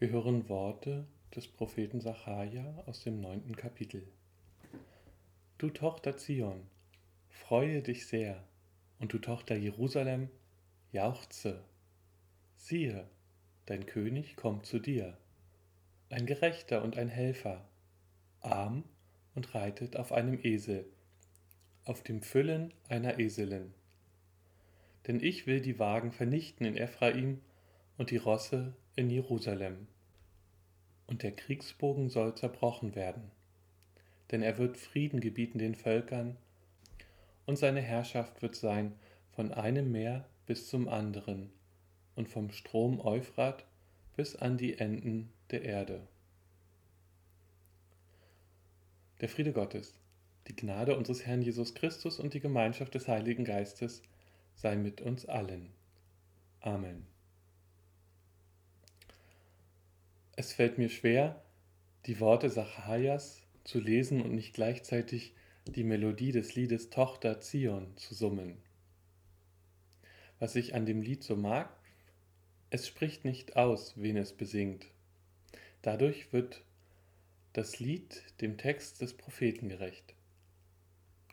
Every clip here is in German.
Wir hören Worte des Propheten Sacharja aus dem neunten Kapitel. Du Tochter Zion, freue dich sehr, und du Tochter Jerusalem, jauchze. Siehe, dein König kommt zu dir, ein Gerechter und ein Helfer, arm und reitet auf einem Esel, auf dem Füllen einer Eselin. Denn ich will die Wagen vernichten in Ephraim und die Rosse in Jerusalem. Und der Kriegsbogen soll zerbrochen werden, denn er wird Frieden gebieten den Völkern, und seine Herrschaft wird sein von einem Meer bis zum anderen und vom Strom Euphrat bis an die Enden der Erde. Der Friede Gottes, die Gnade unseres Herrn Jesus Christus und die Gemeinschaft des Heiligen Geistes sei mit uns allen. Amen. Es fällt mir schwer, die Worte Zacharias zu lesen und nicht gleichzeitig die Melodie des Liedes Tochter Zion zu summen. Was ich an dem Lied so mag, es spricht nicht aus, wen es besingt. Dadurch wird das Lied dem Text des Propheten gerecht.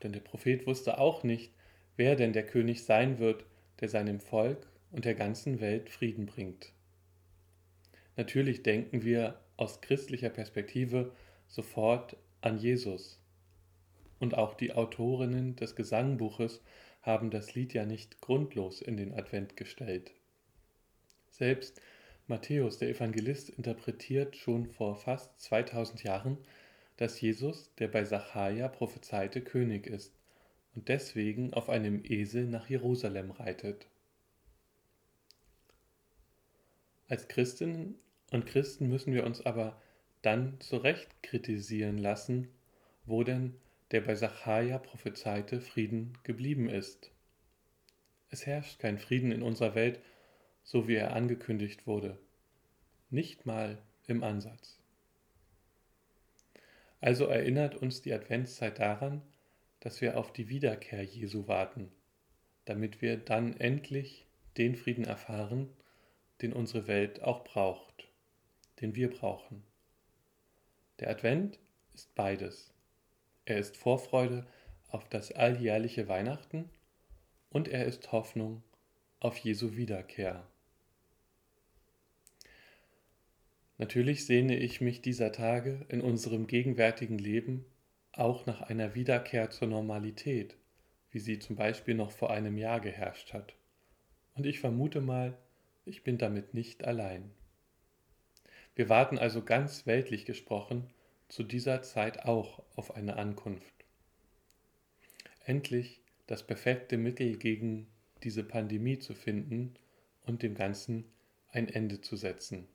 Denn der Prophet wusste auch nicht, wer denn der König sein wird, der seinem Volk und der ganzen Welt Frieden bringt. Natürlich denken wir aus christlicher Perspektive sofort an Jesus. Und auch die Autorinnen des Gesangbuches haben das Lied ja nicht grundlos in den Advent gestellt. Selbst Matthäus, der Evangelist, interpretiert schon vor fast 2000 Jahren, dass Jesus, der bei Sacharja prophezeite, König ist und deswegen auf einem Esel nach Jerusalem reitet. Als Christinnen und Christen müssen wir uns aber dann zurecht kritisieren lassen, wo denn der bei Sacharja prophezeite Frieden geblieben ist. Es herrscht kein Frieden in unserer Welt, so wie er angekündigt wurde. Nicht mal im Ansatz. Also erinnert uns die Adventszeit daran, dass wir auf die Wiederkehr Jesu warten, damit wir dann endlich den Frieden erfahren, den unsere Welt auch braucht den wir brauchen. Der Advent ist beides. Er ist Vorfreude auf das alljährliche Weihnachten und er ist Hoffnung auf Jesu Wiederkehr. Natürlich sehne ich mich dieser Tage in unserem gegenwärtigen Leben auch nach einer Wiederkehr zur Normalität, wie sie zum Beispiel noch vor einem Jahr geherrscht hat. Und ich vermute mal, ich bin damit nicht allein. Wir warten also ganz weltlich gesprochen zu dieser Zeit auch auf eine Ankunft. Endlich das perfekte Mittel gegen diese Pandemie zu finden und dem Ganzen ein Ende zu setzen.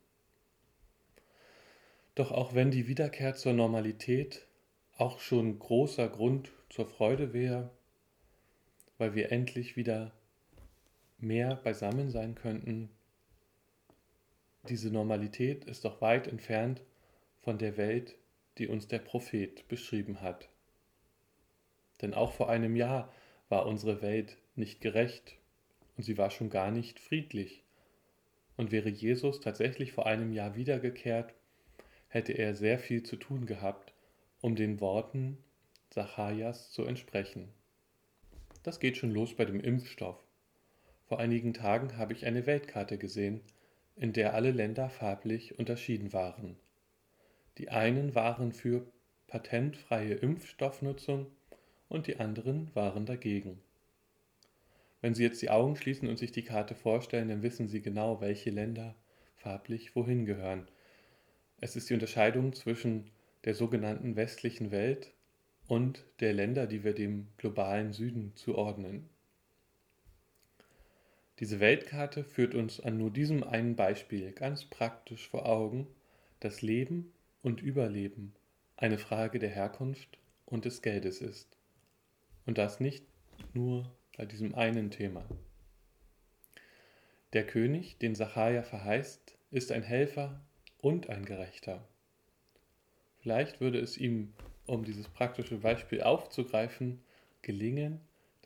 Doch auch wenn die Wiederkehr zur Normalität auch schon großer Grund zur Freude wäre, weil wir endlich wieder mehr beisammen sein könnten, diese Normalität ist doch weit entfernt von der Welt, die uns der Prophet beschrieben hat. Denn auch vor einem Jahr war unsere Welt nicht gerecht und sie war schon gar nicht friedlich. Und wäre Jesus tatsächlich vor einem Jahr wiedergekehrt, hätte er sehr viel zu tun gehabt, um den Worten Zacharias zu entsprechen. Das geht schon los bei dem Impfstoff. Vor einigen Tagen habe ich eine Weltkarte gesehen, in der alle Länder farblich unterschieden waren. Die einen waren für patentfreie Impfstoffnutzung und die anderen waren dagegen. Wenn Sie jetzt die Augen schließen und sich die Karte vorstellen, dann wissen Sie genau, welche Länder farblich wohin gehören. Es ist die Unterscheidung zwischen der sogenannten westlichen Welt und der Länder, die wir dem globalen Süden zuordnen. Diese Weltkarte führt uns an nur diesem einen Beispiel ganz praktisch vor Augen, dass Leben und Überleben eine Frage der Herkunft und des Geldes ist. Und das nicht nur bei diesem einen Thema. Der König, den Sacharja verheißt, ist ein Helfer und ein Gerechter. Vielleicht würde es ihm, um dieses praktische Beispiel aufzugreifen, gelingen,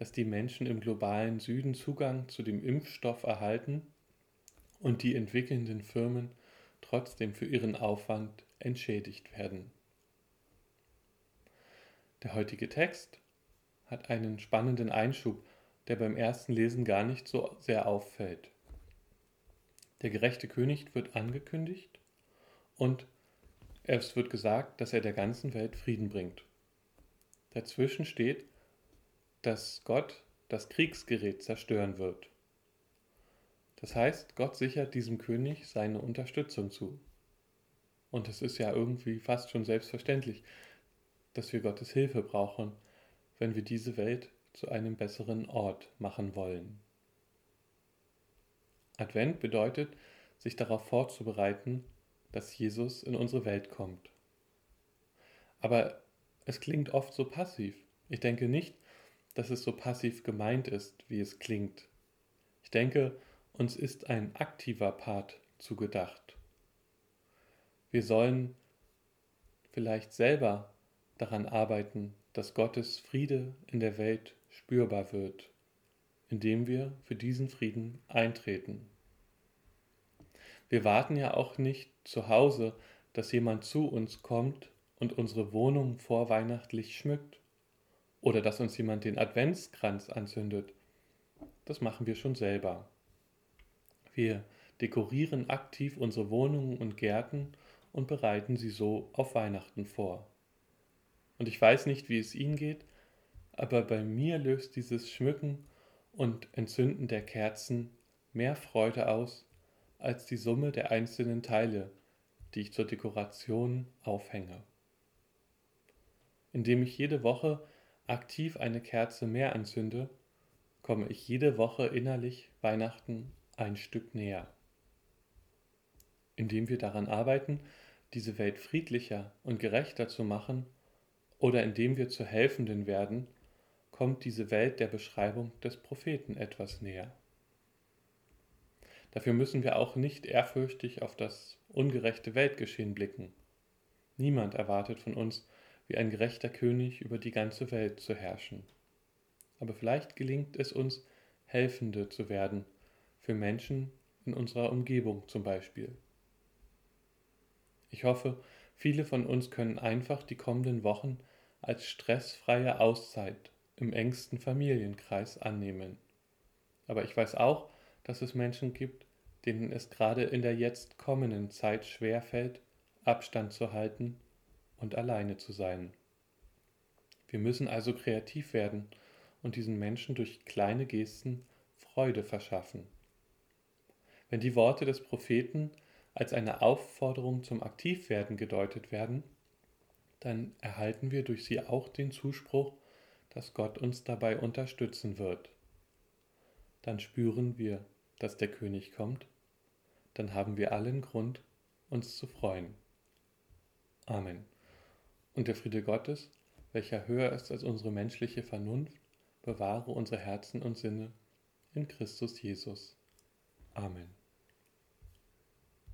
dass die Menschen im globalen Süden Zugang zu dem Impfstoff erhalten und die entwickelnden Firmen trotzdem für ihren Aufwand entschädigt werden. Der heutige Text hat einen spannenden Einschub, der beim ersten Lesen gar nicht so sehr auffällt. Der gerechte König wird angekündigt und es wird gesagt, dass er der ganzen Welt Frieden bringt. Dazwischen steht, dass Gott das Kriegsgerät zerstören wird. Das heißt, Gott sichert diesem König seine Unterstützung zu. Und es ist ja irgendwie fast schon selbstverständlich, dass wir Gottes Hilfe brauchen, wenn wir diese Welt zu einem besseren Ort machen wollen. Advent bedeutet, sich darauf vorzubereiten, dass Jesus in unsere Welt kommt. Aber es klingt oft so passiv. Ich denke nicht, dass es so passiv gemeint ist, wie es klingt. Ich denke, uns ist ein aktiver Part zugedacht. Wir sollen vielleicht selber daran arbeiten, dass Gottes Friede in der Welt spürbar wird, indem wir für diesen Frieden eintreten. Wir warten ja auch nicht zu Hause, dass jemand zu uns kommt und unsere Wohnung vorweihnachtlich schmückt oder dass uns jemand den Adventskranz anzündet. Das machen wir schon selber. Wir dekorieren aktiv unsere Wohnungen und Gärten und bereiten sie so auf Weihnachten vor. Und ich weiß nicht, wie es Ihnen geht, aber bei mir löst dieses Schmücken und Entzünden der Kerzen mehr Freude aus als die Summe der einzelnen Teile, die ich zur Dekoration aufhänge. Indem ich jede Woche aktiv eine Kerze mehr anzünde, komme ich jede Woche innerlich Weihnachten ein Stück näher. Indem wir daran arbeiten, diese Welt friedlicher und gerechter zu machen, oder indem wir zu Helfenden werden, kommt diese Welt der Beschreibung des Propheten etwas näher. Dafür müssen wir auch nicht ehrfürchtig auf das ungerechte Weltgeschehen blicken. Niemand erwartet von uns, wie ein gerechter König über die ganze Welt zu herrschen. Aber vielleicht gelingt es uns, Helfende zu werden, für Menschen in unserer Umgebung zum Beispiel. Ich hoffe, viele von uns können einfach die kommenden Wochen als stressfreie Auszeit im engsten Familienkreis annehmen. Aber ich weiß auch, dass es Menschen gibt, denen es gerade in der jetzt kommenden Zeit schwerfällt, Abstand zu halten und alleine zu sein. Wir müssen also kreativ werden und diesen Menschen durch kleine Gesten Freude verschaffen. Wenn die Worte des Propheten als eine Aufforderung zum Aktivwerden gedeutet werden, dann erhalten wir durch sie auch den Zuspruch, dass Gott uns dabei unterstützen wird. Dann spüren wir, dass der König kommt, dann haben wir allen Grund, uns zu freuen. Amen. Und der Friede Gottes, welcher höher ist als unsere menschliche Vernunft, bewahre unsere Herzen und Sinne in Christus Jesus. Amen.